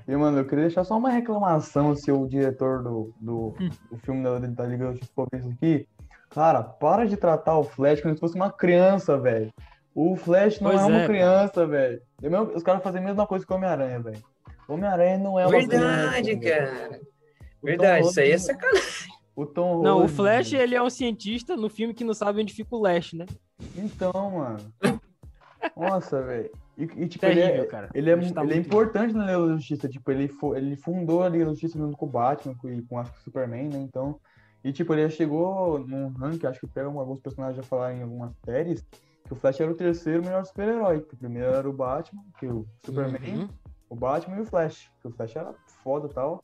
Speaker 1: E, mano, eu queria deixar só uma reclamação se o diretor do, do, do filme da, da Liga da Justiça isso aqui. Cara, para de tratar o Flash como se fosse uma criança, velho. O Flash não
Speaker 2: Pois
Speaker 1: é uma
Speaker 2: é,
Speaker 1: criança, velho. É Os caras fazem a mesma coisa que o Homem-Aranha, velho. O Homem-Aranha não é uma
Speaker 3: Verdade,
Speaker 1: criança.
Speaker 3: cara.
Speaker 1: O
Speaker 3: Verdade,
Speaker 1: Tom
Speaker 3: isso aí é sacanagem.
Speaker 1: O Tom
Speaker 2: Não, o
Speaker 1: Holland,
Speaker 2: Flash,
Speaker 1: velho.
Speaker 2: ele é um cientista no filme que não sabe onde fica o Lash, né?
Speaker 1: Então, mano. Nossa, velho. E, e, tipo, ele
Speaker 2: Terrível,
Speaker 1: é,
Speaker 2: cara.
Speaker 1: ele é,
Speaker 2: tá
Speaker 1: ele é importante na Liga da Justiça. Tipo, ele, ele fundou a Liga da Justiça junto com o Batman e com, acho que o Superman, né? Então. E, tipo, ele já chegou num ranking, acho que pega alguns personagens já falaram em algumas séries. que o Flash era o terceiro melhor super-herói. que O primeiro era o Batman, que o Superman,
Speaker 2: Uhum.
Speaker 1: o Batman e o Flash. Que o Flash era foda e tal.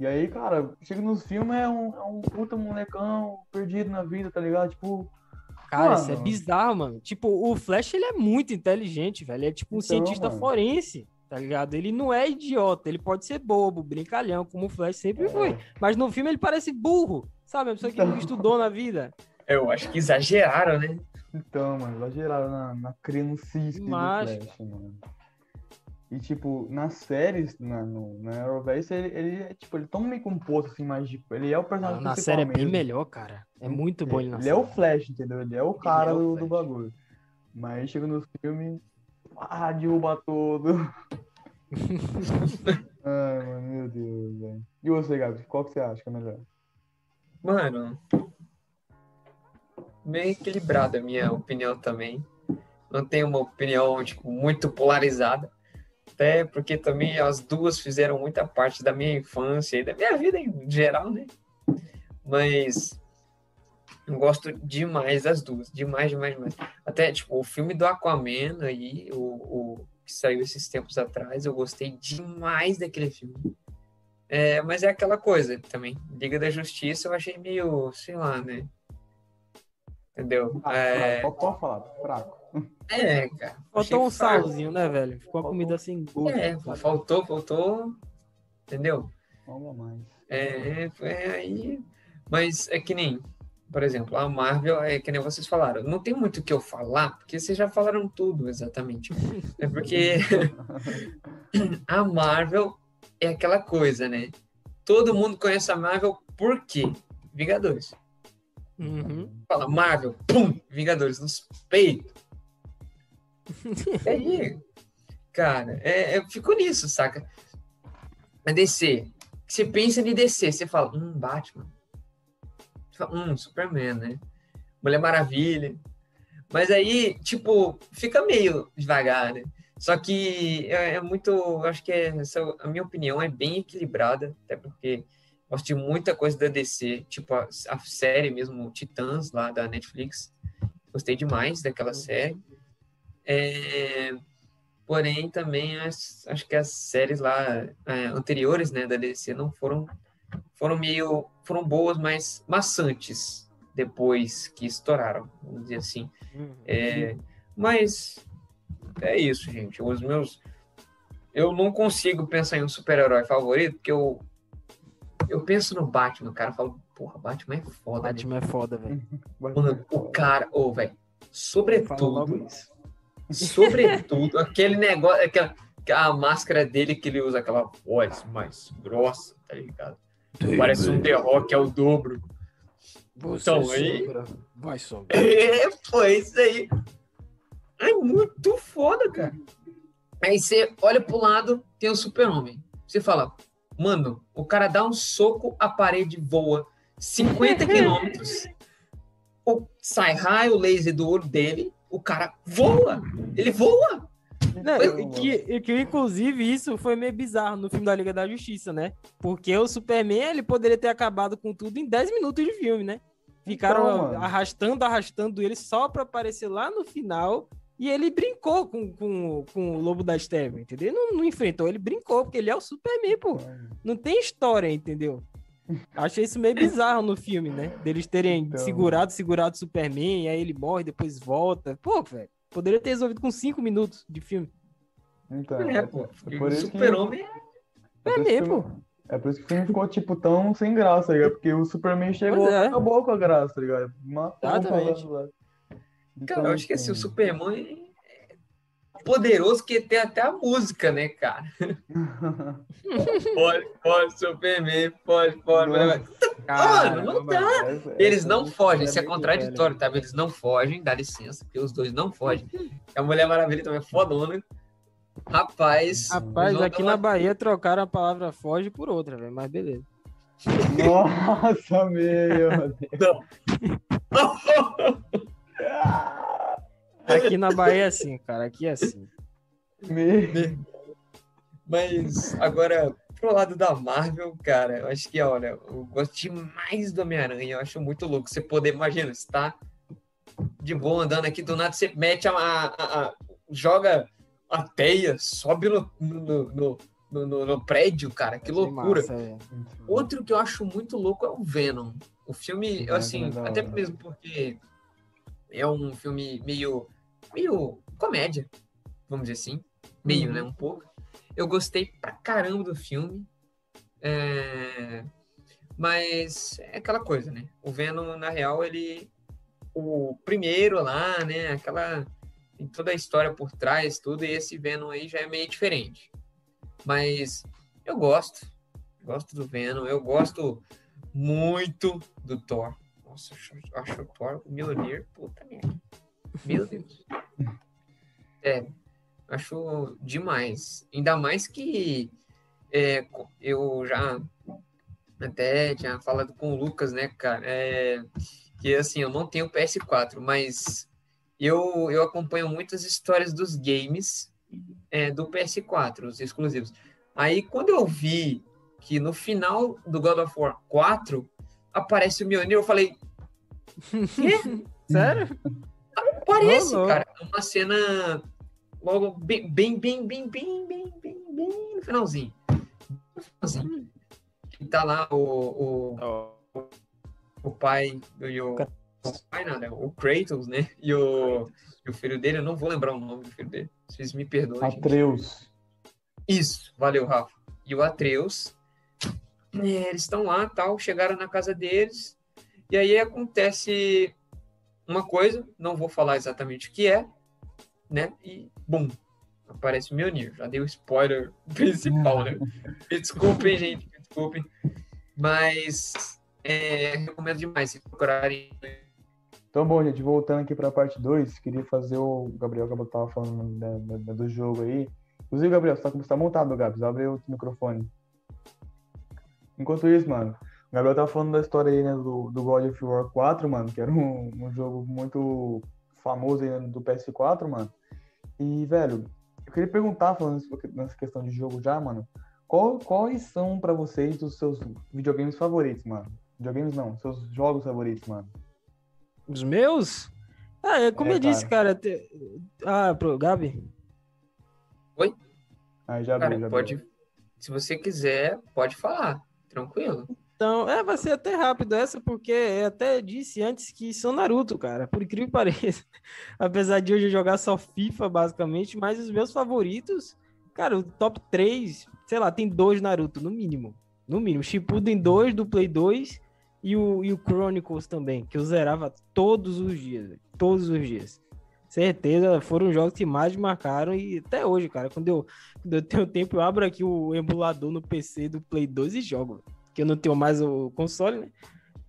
Speaker 1: E aí, cara, chega nos filmes, é um, é um puta molecão perdido na vida, tá ligado? Tipo,
Speaker 2: Cara, isso é
Speaker 1: Mano.
Speaker 2: bizarro, mano. Tipo, o Flash, ele é muito inteligente, velho. Ele é tipo um
Speaker 1: Então,
Speaker 2: cientista
Speaker 1: mano.
Speaker 2: forense, tá ligado? Ele não é idiota, ele pode ser bobo, brincalhão, como o Flash sempre foi. Mas no filme ele parece burro, sabe? Uma pessoa que nunca
Speaker 1: Então.
Speaker 2: estudou na vida.
Speaker 3: Eu acho que exageraram, né?
Speaker 1: Então, mano, exageraram na, na criancice do Flash, mano. E, tipo, nas séries, na, no, na Arrowverse, ele, ele é, tipo, ele toma meio composto, assim, mais, tipo, ele é o personagem
Speaker 2: na série é bem
Speaker 1: mesmo.
Speaker 2: melhor, cara. É muito bom ele na
Speaker 1: Ele
Speaker 2: série.
Speaker 1: é o Flash, entendeu? Ele é o cara
Speaker 3: é o
Speaker 1: do, do bagulho. Mas chega no filme, ah, derruba todo. Ai, mano, meu Deus, velho. E você, Gabi, qual que você acha que é melhor?
Speaker 3: Mano, meio equilibrada a minha opinião também. Não tenho uma opinião, tipo, muito polarizada. Até porque também as duas fizeram muita parte da minha infância e da minha vida em geral, né? Mas eu gosto demais das duas. Demais, demais, demais. Até, tipo, o filme do Aquaman aí, o, o que saiu esses tempos atrás, eu gostei demais daquele filme. É, mas é aquela coisa também. Liga da Justiça eu achei meio, sei lá, né? Entendeu?
Speaker 1: Ah,
Speaker 3: É,
Speaker 1: pode falar, fraco.
Speaker 3: É cara.
Speaker 2: Faltou um salzinho, né, velho? Ficou uma comida sem gosto.
Speaker 3: É,
Speaker 2: sabe?
Speaker 3: faltou, faltou. Entendeu?
Speaker 1: Vamos mais.
Speaker 3: É, foi aí. Mas é que nem, por exemplo, a Marvel, é que nem vocês falaram. Não tem muito o que eu falar, porque vocês já falaram tudo exatamente. É porque a Marvel é aquela coisa, né? Todo mundo conhece a Marvel por quê? Vingadores.
Speaker 2: Uhum.
Speaker 3: Fala Marvel, pum, Vingadores nos peitos. Aí, cara, é, é, ficou nisso, saca? A DC, você pensa em DC, você fala, hum, Batman. Você fala, hum, Superman, né? Mulher Maravilha. Mas aí, tipo, fica meio devagar, né? Só que é, é muito, acho que é, a minha opinião é bem equilibrada, até porque gosto de muita coisa da DC, tipo a, a série mesmo, Titãs, lá da Netflix. Gostei demais daquela série. É, porém, também as- acho que as séries lá é, anteriores, né, da DC não foram foram meio foram boas, mas maçantes depois que estouraram, vamos dizer assim.
Speaker 2: Uhum.
Speaker 3: É, mas é isso, gente. Os meus. Eu não consigo pensar em um super-herói favorito, porque eu. Eu penso no Batman, cara. Eu falo, porra, Batman é foda.
Speaker 2: Batman é foda, velho.
Speaker 3: O cara, ô, velho.
Speaker 2: Fala logo
Speaker 3: Sobretudo,
Speaker 2: isso.
Speaker 3: Sobretudo, aquele negócio, aquela, a máscara dele que ele usa, aquela voz mais grossa, tá ligado? Parece um The Rock ao dobro.
Speaker 2: Você
Speaker 3: Então, aí-
Speaker 2: sombra, vai sombra.
Speaker 3: É, pô, isso aí. É muito foda, cara. Aí você olha pro lado, tem o super-homem. Você fala, mano, o cara dá um soco, a parede voa 50 quilômetros. Sai raio laser do olho dele, o cara voa. Ele voa.
Speaker 2: Não,
Speaker 3: Então,
Speaker 2: e que, que, inclusive, isso foi meio bizarro no filme da Liga da Justiça, né? Porque o Superman, ele poderia ter acabado com tudo em 10 minutos de filme, né? Ficaram
Speaker 1: Então,
Speaker 2: arrastando, arrastando ele só pra aparecer lá no final. E ele brincou com, com, com o Lobo da Steppe, entendeu? Não, não enfrentou, ele brincou, porque ele é o Superman, pô. Não tem história, entendeu? Achei isso meio bizarro no filme, né? Deles terem
Speaker 1: Então.
Speaker 2: segurado, segurado o Superman, e aí ele morre, depois volta. Pô, velho, poderia ter resolvido com 5 minutos de filme.
Speaker 1: Então,
Speaker 3: É, pô.
Speaker 1: é por
Speaker 3: o
Speaker 1: isso que-
Speaker 3: super-homem
Speaker 1: é
Speaker 2: É
Speaker 1: por isso que
Speaker 2: mesmo,
Speaker 1: o filme- É por isso que o filme ficou, tipo, tão sem graça, tá ligado? Porque o Superman chegou
Speaker 2: Pois é.
Speaker 1: e acabou com a graça, tá ligado? Matou
Speaker 2: Exatamente.
Speaker 1: lá.
Speaker 3: Cara,
Speaker 1: Então,
Speaker 3: eu acho que assim, o Superman é poderoso que tem até a música, né, cara? pode, pode, Superman, pode, pode.
Speaker 1: Nossa.
Speaker 3: Mano, não
Speaker 2: Caramba.
Speaker 3: dá.
Speaker 1: Essa-
Speaker 3: Eles
Speaker 1: essa
Speaker 3: não fogem, isso é
Speaker 1: muito
Speaker 3: contraditório, tá? Eles não fogem, dá licença, porque os dois não fogem. A Mulher Maravilha também é fodona. Rapaz.
Speaker 2: Rapaz, aqui na Bahia trocaram a palavra foge por outra, velho, mas beleza.
Speaker 1: Nossa, meu Deus.
Speaker 2: Aqui na Bahia é assim, cara, aqui é assim.
Speaker 1: Meu-
Speaker 3: Mas agora, pro lado da Marvel, cara, eu acho que, olha, eu gosto demais do Homem-Aranha, eu acho muito louco. Você poder, imagina, você tá de boa andando aqui, do nada você mete a, a, a- a- joga a teia, sobe no, no, no, no, no- no prédio, cara, que
Speaker 2: Achei
Speaker 3: loucura.
Speaker 2: massa, é.
Speaker 3: Outro que eu acho muito louco é o Venom. O filme, assim,
Speaker 1: é da
Speaker 3: até mesmo porque é um filme meio, meio comédia, vamos dizer assim. Meio,
Speaker 2: Uhum.
Speaker 3: né? Um pouco. Eu gostei pra caramba do filme. É, Mas é aquela coisa, né? O Venom, na real, ele. O primeiro lá, né? Aquela. Tem toda a história por trás, tudo, e esse Venom aí já é meio diferente. Mas eu gosto. Gosto do Venom. Eu gosto muito do Thor. Nossa, acho, Thor o Mjolnir, puta merda. Meu Deus. É, acho demais. Ainda mais que é, eu já até tinha falado com o Lucas, né, cara? É, que assim, eu não tenho PS4, mas eu, eu acompanho muitas histórias dos games é, do PS4, os exclusivos. Aí quando eu vi que no final do God of War 4 aparece o Mjolnir, eu falei,
Speaker 2: Sério?
Speaker 3: Parece,
Speaker 2: Ô, louco.
Speaker 3: cara. É uma cena logo bem, bem, bem, bem, bem, bem, bem, bem no finalzinho. No finalzinho. E tá lá o, o,
Speaker 2: Ó,
Speaker 3: o pai e o. O pai não, né? O Kratos, né? E o, e o filho dele, eu não vou lembrar o nome do filho dele. Vocês me perdoem. gente.
Speaker 1: Atreus.
Speaker 3: Isso, valeu, Rafa. E o Atreus, é, eles estão lá, tal, chegaram na casa deles, e aí acontece uma coisa, não vou falar exatamente o que é, né? E, bum, aparece o Mjolnir. Já dei o spoiler principal, né? Me desculpem, gente, desculpem. Mas é, recomendo demais se procurarem.
Speaker 1: Então, bom, gente, voltando aqui pra parte 2, queria fazer o Gabriel que tava falando da- do jogo aí. Inclusive, Gabriel, você tá, você tá montado, Gabs, abre o microfone. Enquanto isso, mano, o Gabriel tava falando da história aí, né, do, do God of War 4, mano, que era um, um jogo muito famoso aí né, do PS4, mano. E, velho, eu queria perguntar, falando nessa questão de jogo já, mano, qual- quais são pra vocês os seus videogames favoritos, mano? Videogames não, seus jogos favoritos, mano.
Speaker 2: Os meus? Ah, é como
Speaker 1: É,
Speaker 2: eu disse, cara. te- Ah, pro Gabi?
Speaker 1: Aí já
Speaker 3: Cara,
Speaker 1: abriu, já abriu.
Speaker 3: pode, se você quiser, pode falar, tranquilo.
Speaker 2: Então, é, vai ser até rápido essa, porque eu até disse antes que são Naruto, cara. Por incrível que pareça. Apesar de hoje eu jogar só FIFA, basicamente, mas os meus favoritos, cara, o top 3, sei lá, tem dois Naruto, no mínimo. No mínimo. Shippuden 2 do Play 2 e o, e o Chronicles também, que eu zerava todos os dias, todos os dias. Certeza, foram os jogos que mais marcaram e até hoje, cara, quando eu, quando eu tenho tempo, eu abro aqui o emulador no PC do Play 2 e jogo. que eu não tenho mais o console, né?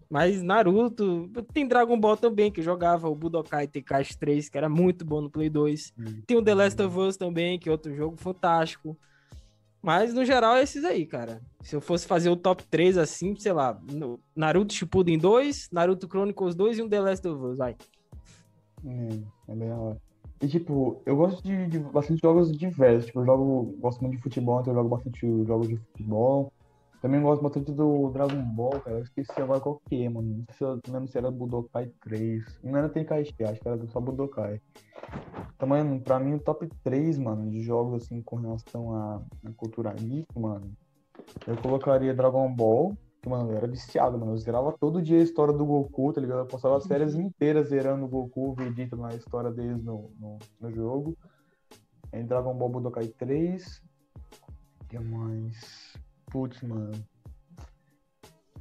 Speaker 2: Mas Naruto, tem Dragon Ball também, que eu jogava, o Budokai Tenkaichi 3, que era muito bom no Play 2.
Speaker 1: Hum.
Speaker 2: Tem o The Last of Us também, que é outro jogo fantástico. Mas, no geral, é esses aí, cara. Se eu fosse fazer o top 3 assim, sei lá, Naruto Shippuden 2, Naruto Chronicles 2 e um The Last of Us, vai.
Speaker 1: É, é bem hora. E tipo, eu gosto de, de bastante jogos diversos. Tipo, eu jogo, gosto muito de futebol, então eu jogo bastante jogos de futebol. Também gosto bastante do Dragon Ball, cara. Eu esqueci agora qual que é, mano. Não sei se eu não se era Budokai 3. Não era Tenkaichi, acho que era só Budokai. Então, mano, pra mim o top 3, mano, de jogos assim com relação à, à cultura geek, mano, eu colocaria Dragon Ball, que, mano, eu era viciado, mano. Eu zerava todo dia a história do Goku, tá ligado? Eu passava as férias inteiras zerando o Goku, o Vegeta na história deles no, no, no jogo. Aí Dragon Ball Budokai 3. O que mais? Putz, mano.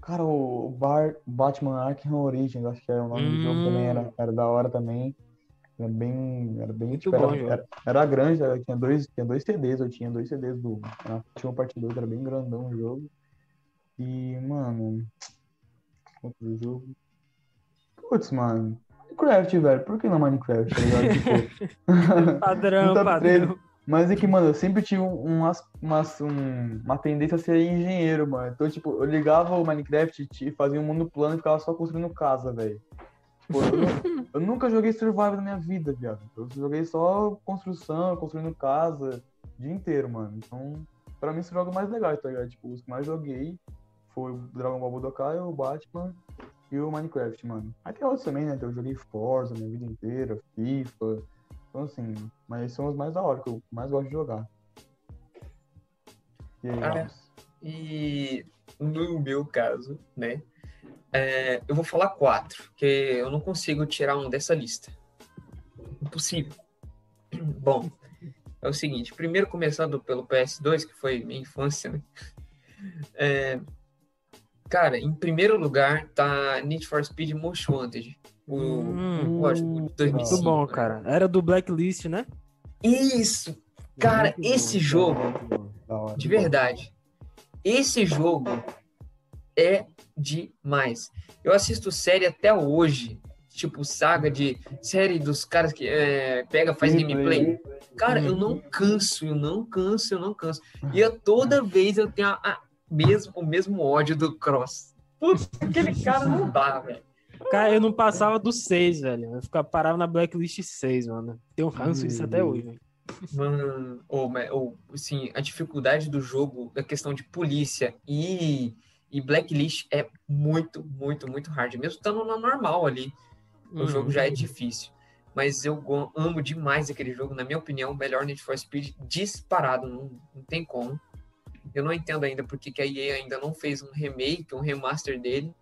Speaker 1: Cara, o Bar Batman Arkham Origins, acho que era o nome do jogo
Speaker 2: Hum.
Speaker 1: também, era, era da hora também. Era bem. Era bem. Tipo,
Speaker 2: bom
Speaker 1: era, era, era grande, era- tinha, dois, tinha dois CDs, eu tinha dois CDs do. Tinha uma parte 2, era bem grandão o jogo. E, mano. Outro jogo. Putz, mano. Minecraft, velho. Por que não Minecraft, tá ligado? Tipo,
Speaker 2: Padrão, padrão.
Speaker 1: mas é que, mano, eu sempre tive um- umas, umas, um- uma tendência a ser engenheiro, mano. Então, tipo, eu ligava o Minecraft e fazia um mundo plano e ficava só construindo casa, velho. Tipo, eu, eu nunca joguei Survival na minha vida, viado. Eu joguei só construção, construindo casa, o dia inteiro, mano. Então, pra mim, esse jogo é mais legal, tá ligado? Tipo, os que mais joguei foi o Dragon Ball Budokai, o Batman e o Minecraft, mano. Aí tem outros também, né? Eu joguei Forza minha vida inteira, FIFA. Então, assim, mas são os mais da hora, que eu mais gosto de jogar. E aí, Ramos?
Speaker 3: E no meu caso, né? é, eu vou falar quatro, porque eu não consigo tirar um dessa lista. Impossível. Bom, é o seguinte, primeiro começando pelo PS2, que foi minha infância, né? É, cara, em primeiro lugar tá Need for Speed Most Wanted. O,
Speaker 2: Hum,
Speaker 3: o de 2005.
Speaker 2: Muito bom,
Speaker 3: né?
Speaker 2: cara. Era do Blacklist, né?
Speaker 3: Isso! Cara,
Speaker 1: Muito
Speaker 3: esse jogo,
Speaker 1: bom, da hora.
Speaker 3: de verdade, esse jogo é demais. Eu assisto série até hoje, tipo saga de série dos caras que é, pega, faz gameplay. Cara, eu não canso, eu não canso, eu não canso. E eu, toda vez eu tenho a, a mesmo, o mesmo ódio do Cross. Putz, aquele cara não dá, velho.
Speaker 2: Cara, eu não passava do 6, velho. Eu ficava parava na Blacklist 6, mano. Tem um ranço disso até hoje, velho.
Speaker 3: Mano, ou, ou, assim, a dificuldade do jogo, a questão de polícia e, e blacklist é muito, muito, muito hard. Mesmo estando no normal ali, o
Speaker 2: Uhum.
Speaker 3: jogo já é difícil. Mas eu amo demais aquele jogo, na minha opinião, o melhor Need for Speed disparado, não, não tem como. Eu não entendo ainda porque que a EA ainda não fez um remake, um remaster dele,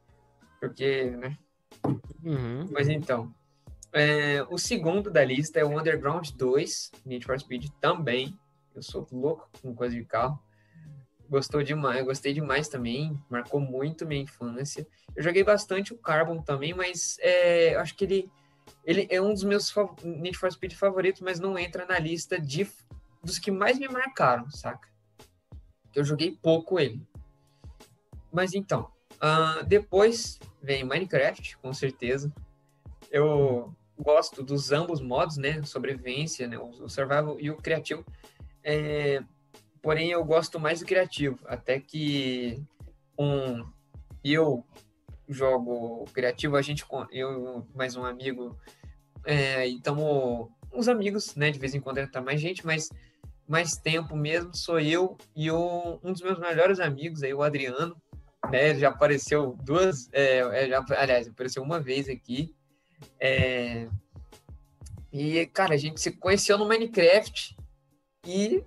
Speaker 3: porque, né?
Speaker 2: Uhum.
Speaker 3: Mas então, é, o segundo da lista é o Underground 2, Need for Speed também. Eu sou louco com coisa de carro. Gostou demais, gostei demais também, marcou muito minha infância. Eu joguei bastante o Carbon também, mas é, acho que ele, ele é um dos meus Need for Speed favoritos, mas não entra na lista de, dos que mais me marcaram, saca? Eu joguei pouco ele. Mas então, ah, depois vem Minecraft, com certeza. Eu gosto dos ambos modos, né? Sobrevivência, né? O survival e o criativo. É, porém, eu gosto mais do criativo. Até que um eu jogo criativo, a gente, eu mais um amigo, é, e tamo uns amigos, né? De vez em quando entra mais gente, mas mais tempo mesmo sou eu e o, um dos meus melhores amigos aí, o Adriano, né? Já apareceu duas, é, é, já, aliás, apareceu uma vez aqui. É, e, cara, a gente se conheceu no Minecraft e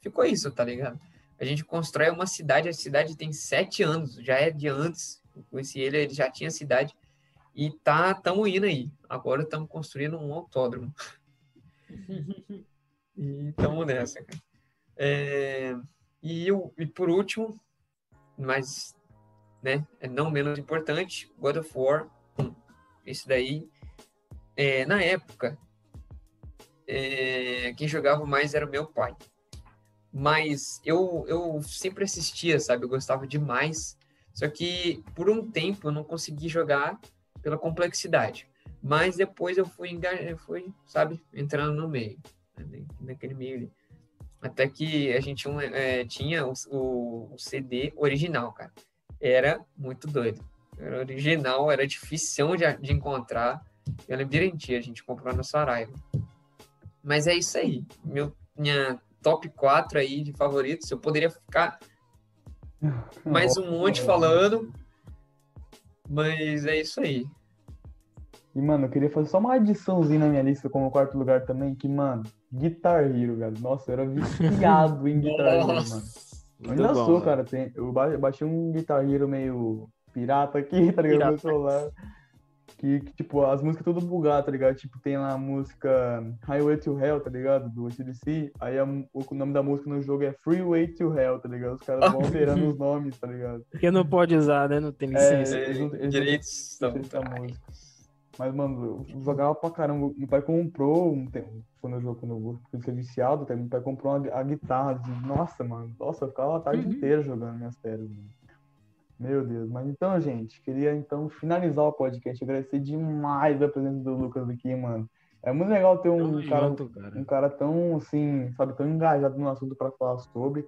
Speaker 3: ficou isso, tá ligado? A gente constrói uma cidade, a cidade tem sete anos, já é de antes. Eu conheci ele, ele já tinha cidade e tá, tamo indo aí. Agora estamos construindo um autódromo. e tamo nessa, cara. É, e, o- e por último, mas né, é não menos importante, God of War 1. Esse daí, é, na época, é, quem jogava mais era o meu pai. Mas eu, eu sempre assistia, sabe? Eu gostava demais. Só que por um tempo eu não consegui jogar pela complexidade. Mas depois eu fui, eu fui sabe, entrando no meio, né, naquele meio ali. Até que a gente um, é, tinha o, o- o CD original, cara. Era muito doido. Era original, era difícil de, de encontrar. Eu lembro direitinho, a gente comprou na Saraiva. Mas é isso aí. Meu, minha top 4 aí de favoritos. Eu poderia ficar mais um monte falando. Mas é isso aí.
Speaker 1: E, mano, eu queria fazer só uma adiçãozinha na minha lista como quarto lugar também, que, mano, Guitar Hero, velho. Nossa, eu era viciado em Guitar Hero, mano. Eu
Speaker 2: Muito
Speaker 1: ainda
Speaker 2: bom,
Speaker 1: sou,
Speaker 2: velho.
Speaker 1: cara. Tem, eu ba- baixei um Guitar Hero meio pirata aqui, tá ligado? No celular. Que, que, tipo, as músicas tudo bugadas, tá ligado? Tipo, tem lá a música Highway to Hell, tá ligado? Do ACDC. Aí a o nome da música no jogo é Freeway to Hell, tá ligado? Os caras vão alterando os nomes, tá ligado?
Speaker 2: Porque não pode usar, né? Não tem
Speaker 1: É,
Speaker 2: licença.
Speaker 1: eles não- eles não-
Speaker 3: Direitos
Speaker 1: não sei se é a música. Mas, mano, eu jogava pra caramba. Meu pai comprou, um tempo, quando eu jogo, quando eu eu fiquei viciado, tá? meu pai comprou uma, a guitarra. de- Nossa, mano. Nossa, eu ficava a tarde
Speaker 2: Uhum.
Speaker 1: inteira jogando minhas férias, mano. Meu Deus. Mas então, gente, queria então finalizar o podcast. Agradecer demais a presença do Lucas aqui, mano. É muito legal ter um
Speaker 2: Tamo
Speaker 1: cara,
Speaker 2: junto, cara.
Speaker 1: um cara tão, assim, sabe, tão engajado no assunto pra falar sobre.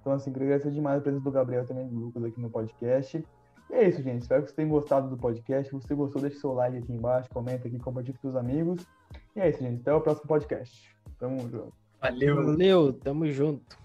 Speaker 1: Então, assim, queria agradecer demais a presença do Gabriel também do Lucas aqui no podcast. É isso, gente. Espero que vocês tenham gostado do podcast. Se você gostou, deixa seu like aqui embaixo, comenta aqui, compartilha com seus amigos. E é isso, gente. Até o próximo podcast. Tamo junto.
Speaker 3: Valeu.
Speaker 2: Valeu, tamo junto.